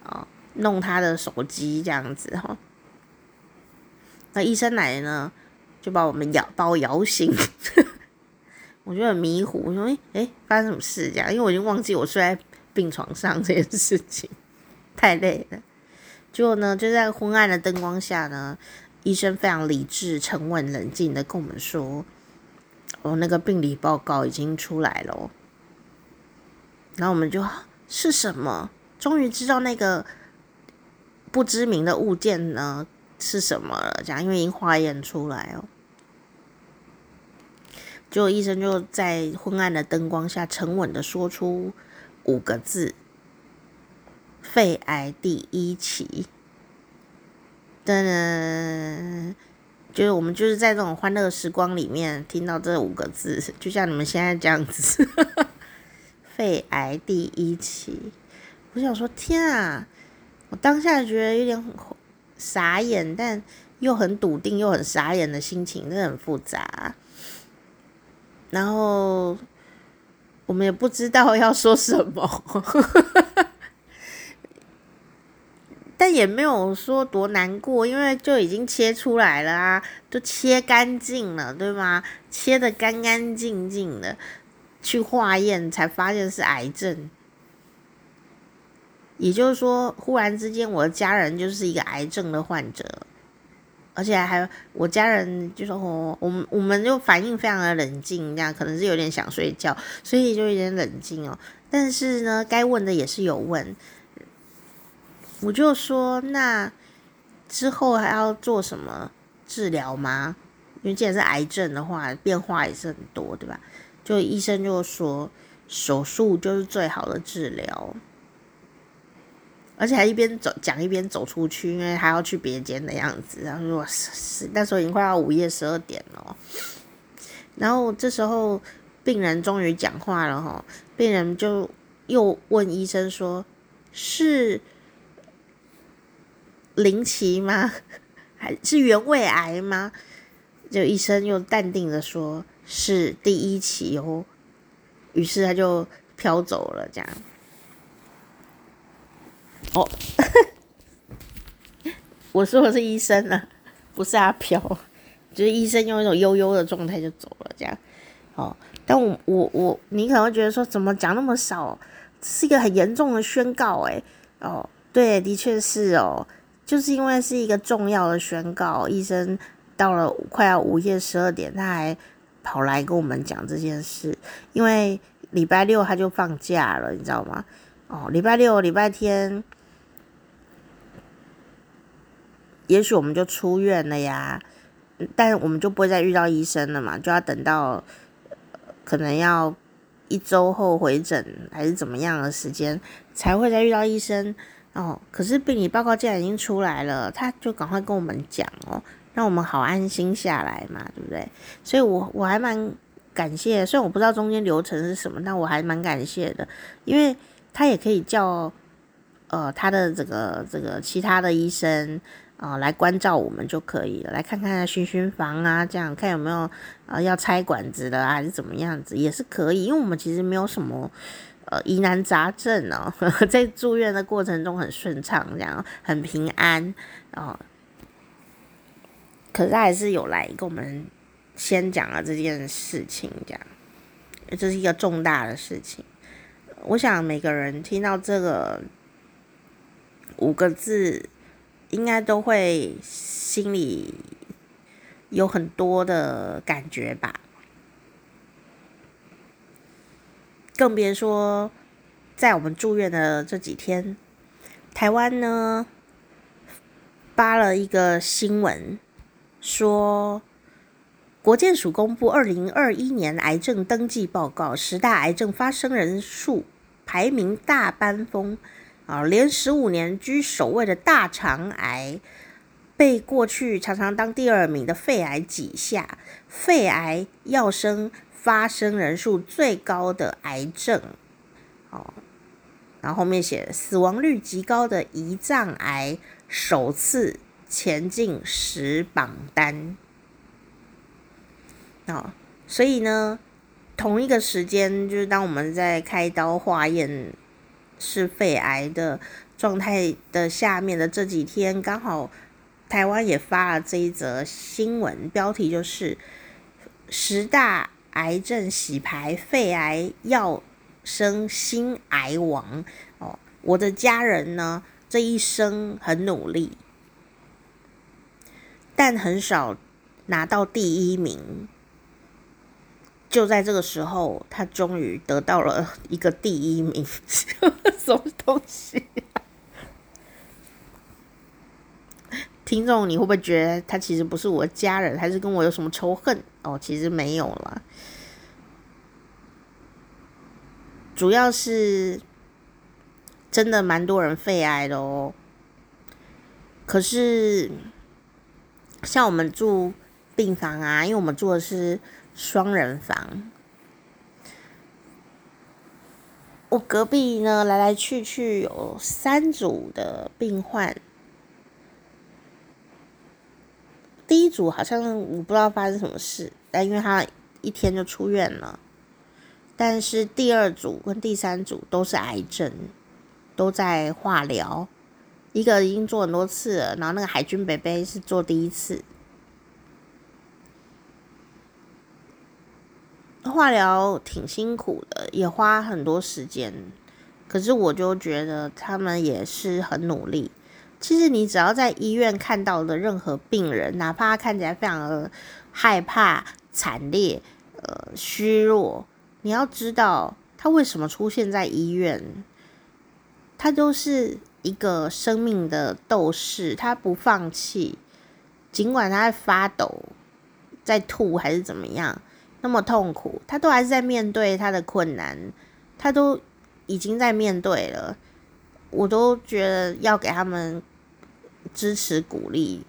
啊，弄他的手机这样子哈。那医生来呢，就把我们摇把我摇醒，我就很迷糊，我说诶诶，发生什么事这样？因为我已经忘记我睡在病床上这件事情，太累了。结果呢，就在昏暗的灯光下呢。医生非常理智、沉稳、冷静的跟我们说：“哦，那个病理报告已经出来了。”然后我们就是什么？终于知道那个不知名的物件呢是什么了。这样，因为已经化验出来哦。结果医生就在昏暗的灯光下，沉稳的说出五个字：“肺癌第一期。”噔噔，就是我们就是在这种欢乐时光里面听到这五个字，就像你们现在这样子，肺癌第一期。我想说，天啊！我当下觉得有点傻眼，但又很笃定，又很傻眼的心情，真的很复杂。然后我们也不知道要说什么。但也没有说多难过，因为就已经切出来了啊，都切干净了，对吗？切的干干净净的，去化验才发现是癌症。也就是说，忽然之间，我的家人就是一个癌症的患者，而且还我家人就说：“哦，我们我们就反应非常的冷静，这样可能是有点想睡觉，所以就有点冷静哦。但是呢，该问的也是有问。”我就说，那之后还要做什么治疗吗？因为既然是癌症的话，变化也是很多，对吧？就医生就说，手术就是最好的治疗，而且还一边走讲一边走出去，因为还要去别间的样子。然后说是那时候已经快要午夜十二点了，然后这时候病人终于讲话了哈，病人就又问医生说：“是？”零期吗？还是原位癌吗？就医生又淡定的说，是第一期哦。于是他就飘走了，这样。哦，我说的是医生啊，不是阿飘。就是医生用一种悠悠的状态就走了，这样。哦，但我我我，你可能会觉得说，怎么讲那么少？是一个很严重的宣告，哎。哦，对，的确是哦。就是因为是一个重要的宣告，医生到了快要午夜十二点，他还跑来跟我们讲这件事。因为礼拜六他就放假了，你知道吗？哦，礼拜六、礼拜天，也许我们就出院了呀，但我们就不会再遇到医生了嘛，就要等到可能要一周后回诊还是怎么样的时间才会再遇到医生。哦，可是病理报告既然已经出来了，他就赶快跟我们讲哦，让我们好安心下来嘛，对不对？所以我我还蛮感谢，虽然我不知道中间流程是什么，但我还蛮感谢的，因为他也可以叫呃他的这个这个其他的医生啊、来关照我们就可以了，来看看巡巡房啊，这样看有没有啊、呃、要拆管子的啊，还是怎么样子也是可以，因为我们其实没有什么呃疑难杂症哦，在住院的过程中很顺畅，这样很平安哦、可是还是有来跟我们。先讲了这件事情，这样，这是一个重大的事情。我想每个人听到这个五个字，应该都会心里有很多的感觉吧。更别说在我们住院的这几天，台湾呢发了一个新闻说。国健署公布二零二一年癌症登记报告，十大癌症发生人数排名大班风啊，连十五年居首位的大肠癌被过去常常当第二名的肺癌挤下，肺癌要升发生人数最高的癌症哦，然后后面写死亡率极高的胰脏癌首次前进十榜单。哦，所以呢，同一个时间，就是当我们在开刀化验是肺癌的状态的下面的这几天，刚好台湾也发了这一则新闻，标题就是十大癌症洗牌，肺癌要升新癌王。哦，我的家人呢，这一生很努力，但很少拿到第一名。就在这个时候，他终于得到了一个第一名，什么东西？听众，你会不会觉得他其实不是我的家人，还是跟我有什么仇恨？哦，其实没有了，主要是真的蛮多人肺癌的哦。可是像我们住病房啊，因为我们住的是。双人房，我隔壁呢，来来去去有三组的病患。第一组好像我不知道发生什么事，但因为他一天就出院了。但是第二组跟第三组都是癌症，都在化疗，一个已经做很多次了，然后那个海军北北是做第一次。化疗挺辛苦的，也花很多时间。可是我就觉得他们也是很努力。其实你只要在医院看到的任何病人，哪怕看起来非常的害怕、惨烈、呃虚弱，你要知道他为什么出现在医院，他都是一个生命的斗士，他不放弃，尽管他在发抖、在吐还是怎么样。那么痛苦，他都还是在面对他的困难，他都已经在面对了，我都觉得要给他们支持鼓励。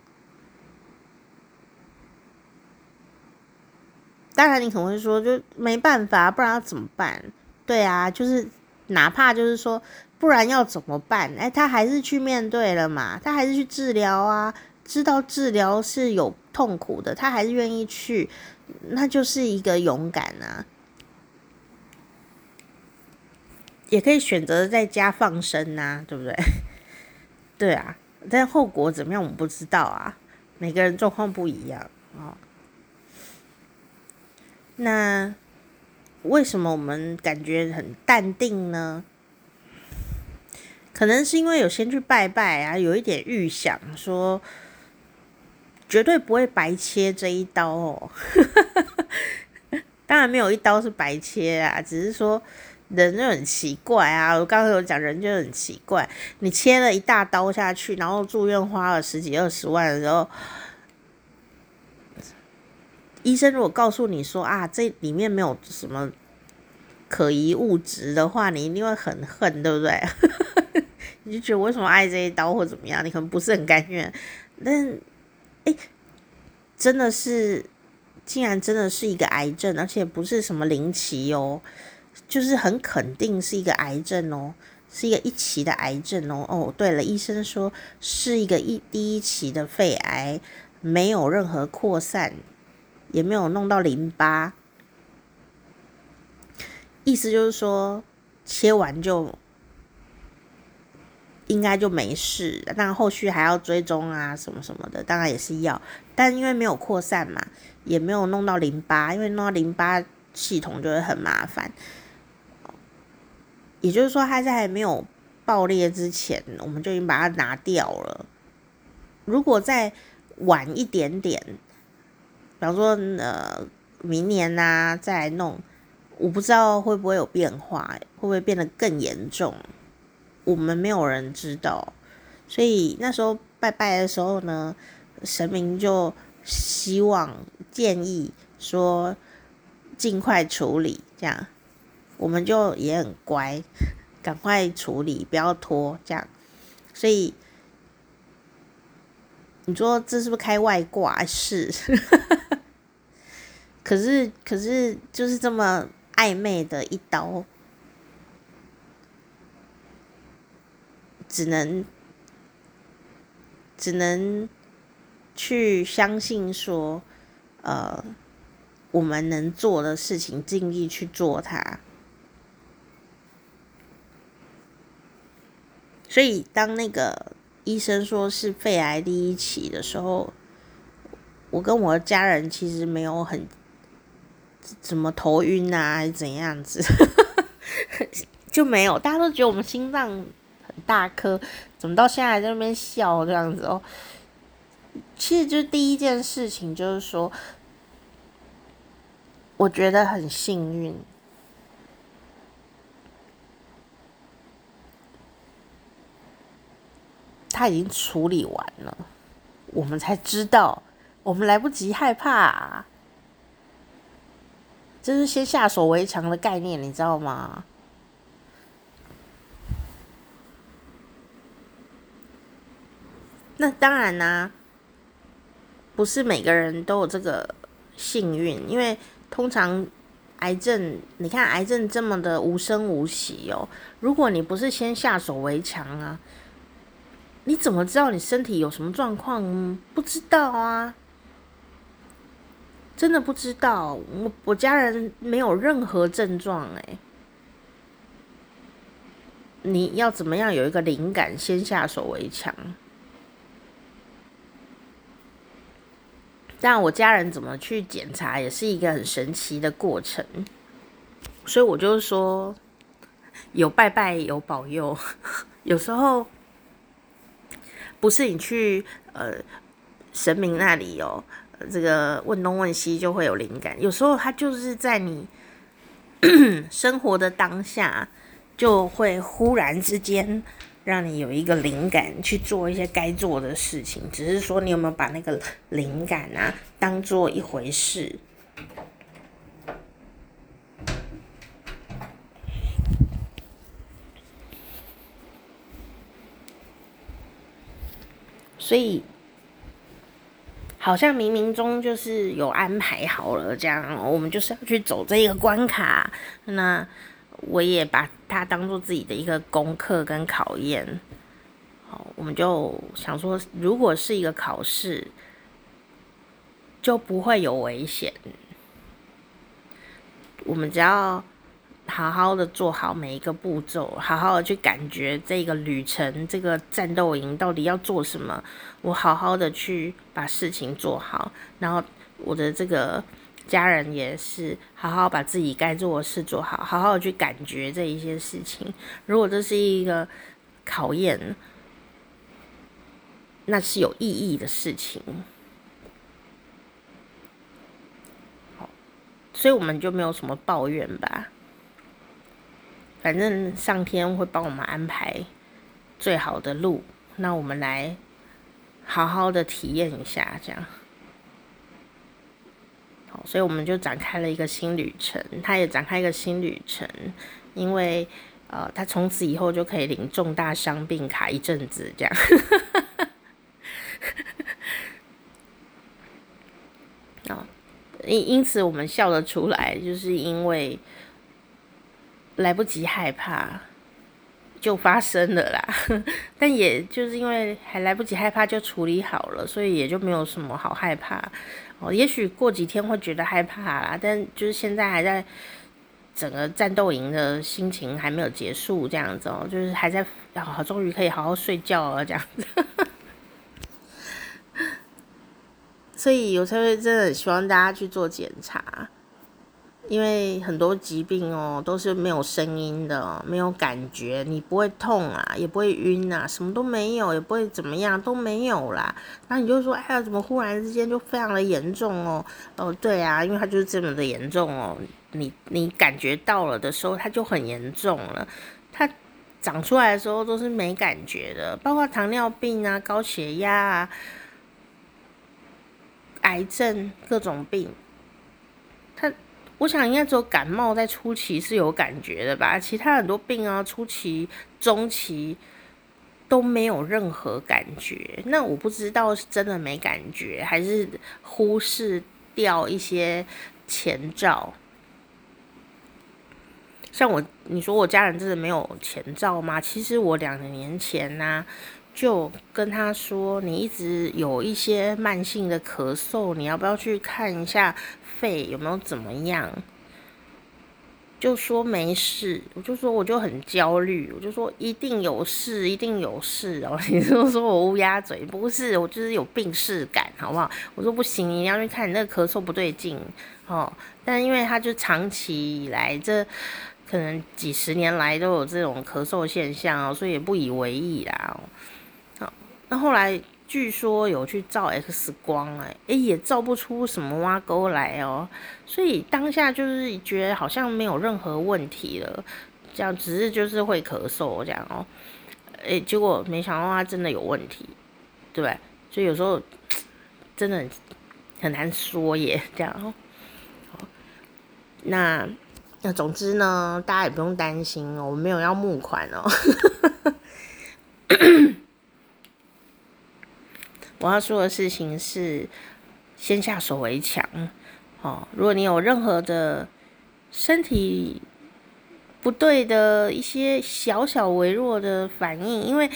当然，你可能会说，就没办法，不然要怎么办？对啊，就是哪怕就是说，不然要怎么办？哎，他还是去面对了嘛，他还是去治疗啊，知道治疗是有痛苦的，他还是愿意去。那就是一个勇敢啊，也可以选择在家放生啊，对不对？对啊，但后果怎么样我们不知道啊，每个人状况不一样啊，哦。那为什么我们感觉很淡定呢？可能是因为有先去拜拜啊，有一点预想说。绝对不会白切这一刀哦，当然没有一刀是白切啊，只是说人就很奇怪啊。我刚刚有讲人就很奇怪，你切了一大刀下去，然后住院花了十几二十万的时候，医生如果告诉你说啊，这里面没有什么可疑物质的话，你一定会很恨，对不对？你就觉得为什么爱这一刀或怎么样？你可能不是很甘愿，但。哎，真的是竟然真的是一个癌症，而且不是什么零期哦，就是很肯定是一个癌症哦，是一个一期的癌症哦。哦，对了，医生说是一个一第一期的肺癌，没有任何扩散，也没有弄到淋巴，意思就是说切完就。应该就没事，但后续还要追踪啊，什么什么的，当然也是要。但因为没有扩散嘛，也没有弄到淋巴，因为弄到淋巴系统就会很麻烦。也就是说，它在还没有爆裂之前，我们就已经把它拿掉了。如果再晚一点点，比方说呃明年呐、再来弄，我不知道会不会有变化，会不会变得更严重。我们没有人知道，所以那时候拜拜的时候呢，神明就希望建议说尽快处理，这样我们就也很乖，赶快处理，不要拖，这样。所以你说这是不是开外挂？是，可是可是就是这么暧昧的一刀。只能只能去相信说，呃，我们能做的事情，尽力去做它。所以，当那个医生说是肺癌第一期的时候，我跟我的家人其实没有很怎么头晕啊，还是怎样子，就没有。大家都觉得我们心脏。大颗，怎么到现在还在那边笑这样子哦？其实就第一件事情，就是说，我觉得很幸运，他已经处理完了，我们才知道，我们来不及害怕啊，这是先下手为强的概念，你知道吗？那当然啦、不是每个人都有这个幸运，因为通常癌症，你看癌症这么的无声无息哦。如果你不是先下手为强啊，你怎么知道你身体有什么状况？不知道啊，真的不知道。我我家人没有任何症状哎，你要怎么样有一个灵感，先下手为强？但我家人怎么去检查，也是一个很神奇的过程，所以我就是说，有拜拜有保佑，有时候不是你去呃神明那里哦，这个问东问西就会有灵感，有时候他就是在你 生活的当下，就会忽然之间。让你有一个灵感去做一些该做的事情，只是说你有没有把那个灵感啊当做一回事。所以好像冥冥中就是有安排好了，这样我们就是要去走这一个关卡。那。我也把它当做自己的一个功课跟考验，好，我们就想说，如果是一个考试，就不会有危险。我们只要好好的做好每一个步骤，好好的去感觉这个旅程，这个战斗营到底要做什么，我好好的去把事情做好，然后我的这个。家人也是好好把自己该做的事做好，好好去感觉这一些事情。如果这是一个考验，那是有意义的事情。所以我们就没有什么抱怨吧。反正上天会帮我们安排最好的路，那我们来好好的体验一下，这样。所以我们就展开了一个新旅程，他也展开一个新旅程，因为呃，他从此以后就可以领重大伤病卡一阵子，这样。啊 因因此我们笑得出来，就是因为来不及害怕。就发生了啦，但也就是因为还来不及害怕就处理好了，所以也就没有什么好害怕哦。也许过几天会觉得害怕啦，但就是现在还在整个战斗营的心情还没有结束，这样子哦，就是还在啊，终于可以好好睡觉了这样子。所以有时候真的希望大家去做检查。因为很多疾病哦，都是没有声音的，没有感觉，你不会痛啊，也不会晕啊，什么都没有，也不会怎么样，都没有啦。那你就说，哎呀，怎么忽然之间就非常的严重哦？哦，对啊，因为它就是这么的严重哦。你你感觉到了的时候，它就很严重了。它长出来的时候都是没感觉的，包括糖尿病啊、高血压啊、癌症各种病，我想应该只有感冒在初期是有感觉的吧，其他很多病啊，初期、中期都没有任何感觉。那我不知道是真的没感觉，还是忽视掉一些前兆。像我，你说我家人真的没有前兆吗？其实我两年前呢、就跟他说，你一直有一些慢性的咳嗽，你要不要去看一下？肺有没有怎么样？就说没事，我就说我就很焦虑，我就说一定有事，一定有事哦。你就说我乌鸦嘴，不是，我就是有病识感，好不好？我说不行，你要去看你那个咳嗽不对劲哦。但因为他就长期以来，这可能几十年来都有这种咳嗽现象哦，所以也不以为意啦。好，那后来。据说有去照 X 光，哎，哎，也照不出什么挖沟来哦，所以当下就是觉得好像没有任何问题了，这样只是就是会咳嗽这样哦，哎，结果没想到他真的有问题，对不对？所以有时候真的很难说耶，这样哦。那那总之呢，大家也不用担心哦，我没有要募款哦。我要说的事情是，先下手为强，哦，如果你有任何的身体不对的一些小小微弱的反应，因为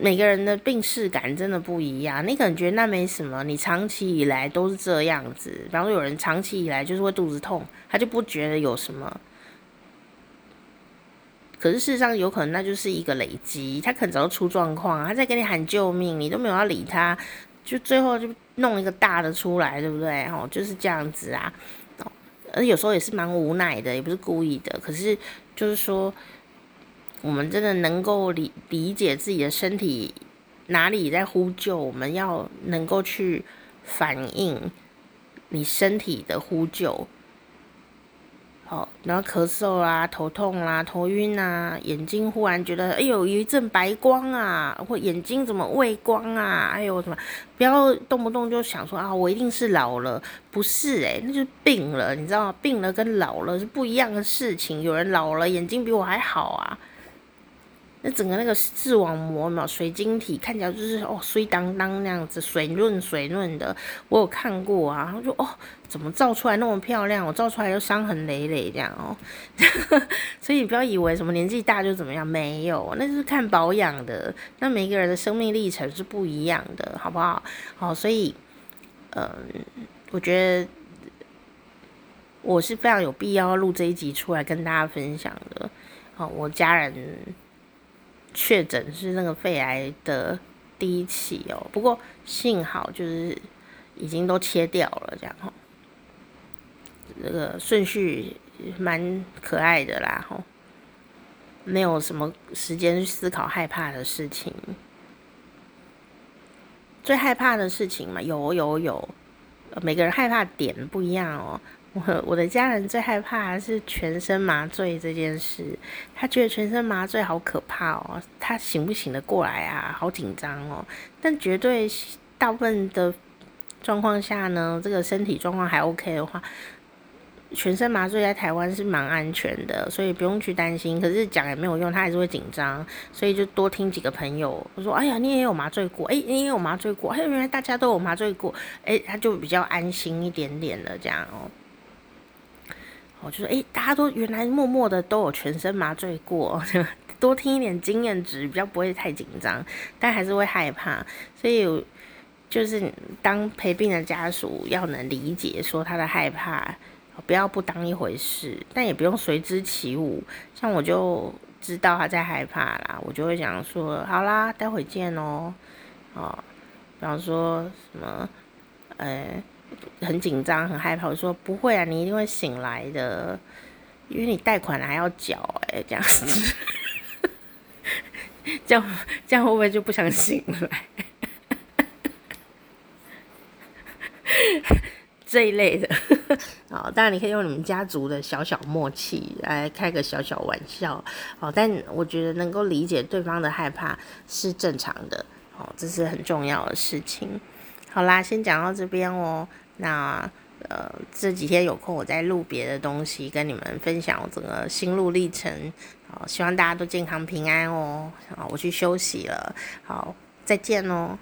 每个人的病识感真的不一样，你可能觉得那没什么，你长期以来都是这样子，比方说有人长期以来就是会肚子痛，他就不觉得有什么。可是事实上，有可能那就是一个累积，他可能早就出状况，他在给你喊救命，你都没有要理他，就最后就弄一个大的出来，对不对？哦，就是这样子啊。而有时候也是蛮无奈的，也不是故意的。可是就是说，我们真的能够理理解自己的身体哪里在呼救，我们要能够去反应你身体的呼救。然后咳嗽啦、头痛啦、头晕啊、眼睛忽然觉得哎呦有一阵白光啊，或眼睛怎么畏光啊？哎呦什么，不要动不动就想说啊，我一定是老了，不是诶，那就是病了，你知道吗？病了跟老了是不一样的事情。有人老了眼睛比我还好啊。那整个那个视网膜嘛，水晶体看起来就是哦，水当当那样子，水润水润的。我有看过啊，然后就哦，怎么照出来那么漂亮？我照出来又伤痕累累这样哦。所以你不要以为什么年纪大就怎么样，没有，那就是看保养的。那每个人的生命历程是不一样的，好不好？好，所以嗯，我觉得我是非常有必要录这一集出来跟大家分享的。好，我家人。确诊是那个肺癌的第一期哦，不过幸好就是已经都切掉了，这样哈，这个顺序蛮可爱的啦哈，没有什么时间去思考害怕的事情，最害怕的事情嘛，有有有，每个人害怕点不一样哦。我 我的家人最害怕的是全身麻醉这件事，他觉得全身麻醉好可怕哦，他醒不醒得过来啊？好紧张哦。但绝对大部分的状况下呢，这个身体状况还 OK 的话，全身麻醉在台湾是蛮安全的，所以不用去担心。可是讲也没有用，他还是会紧张，所以就多听几个朋友。我说：“哎呀，你也有麻醉过？哎，你也有麻醉过？哎，原来大家都有麻醉过，哎，他就比较安心一点点的这样哦。”我就说：“哎，大家都原来默默的都有全身麻醉过，多听一点经验值，比较不会太紧张，但还是会害怕。所以就是当陪病的家属要能理解说他的害怕。”不要不当一回事，但也不用随之起舞。像我就知道他在害怕啦，我就会讲说：“好啦，待会见哦。”哦，比方说什么，呃、欸，很紧张、很害怕，我说：“不会啊，你一定会醒来的，因为你贷款还要缴。”哎，这样子，这样这样会不会就不想醒来？这一类的，好，当然你可以用你们家族的小小默契来开个小小玩笑，好，但我觉得能够理解对方的害怕是正常的，好，这是很重要的事情。好啦，先讲到这边哦。那呃这几天有空我再录别的东西跟你们分享我整个心路历程，好，希望大家都健康平安哦。好，我去休息了，好，再见哦。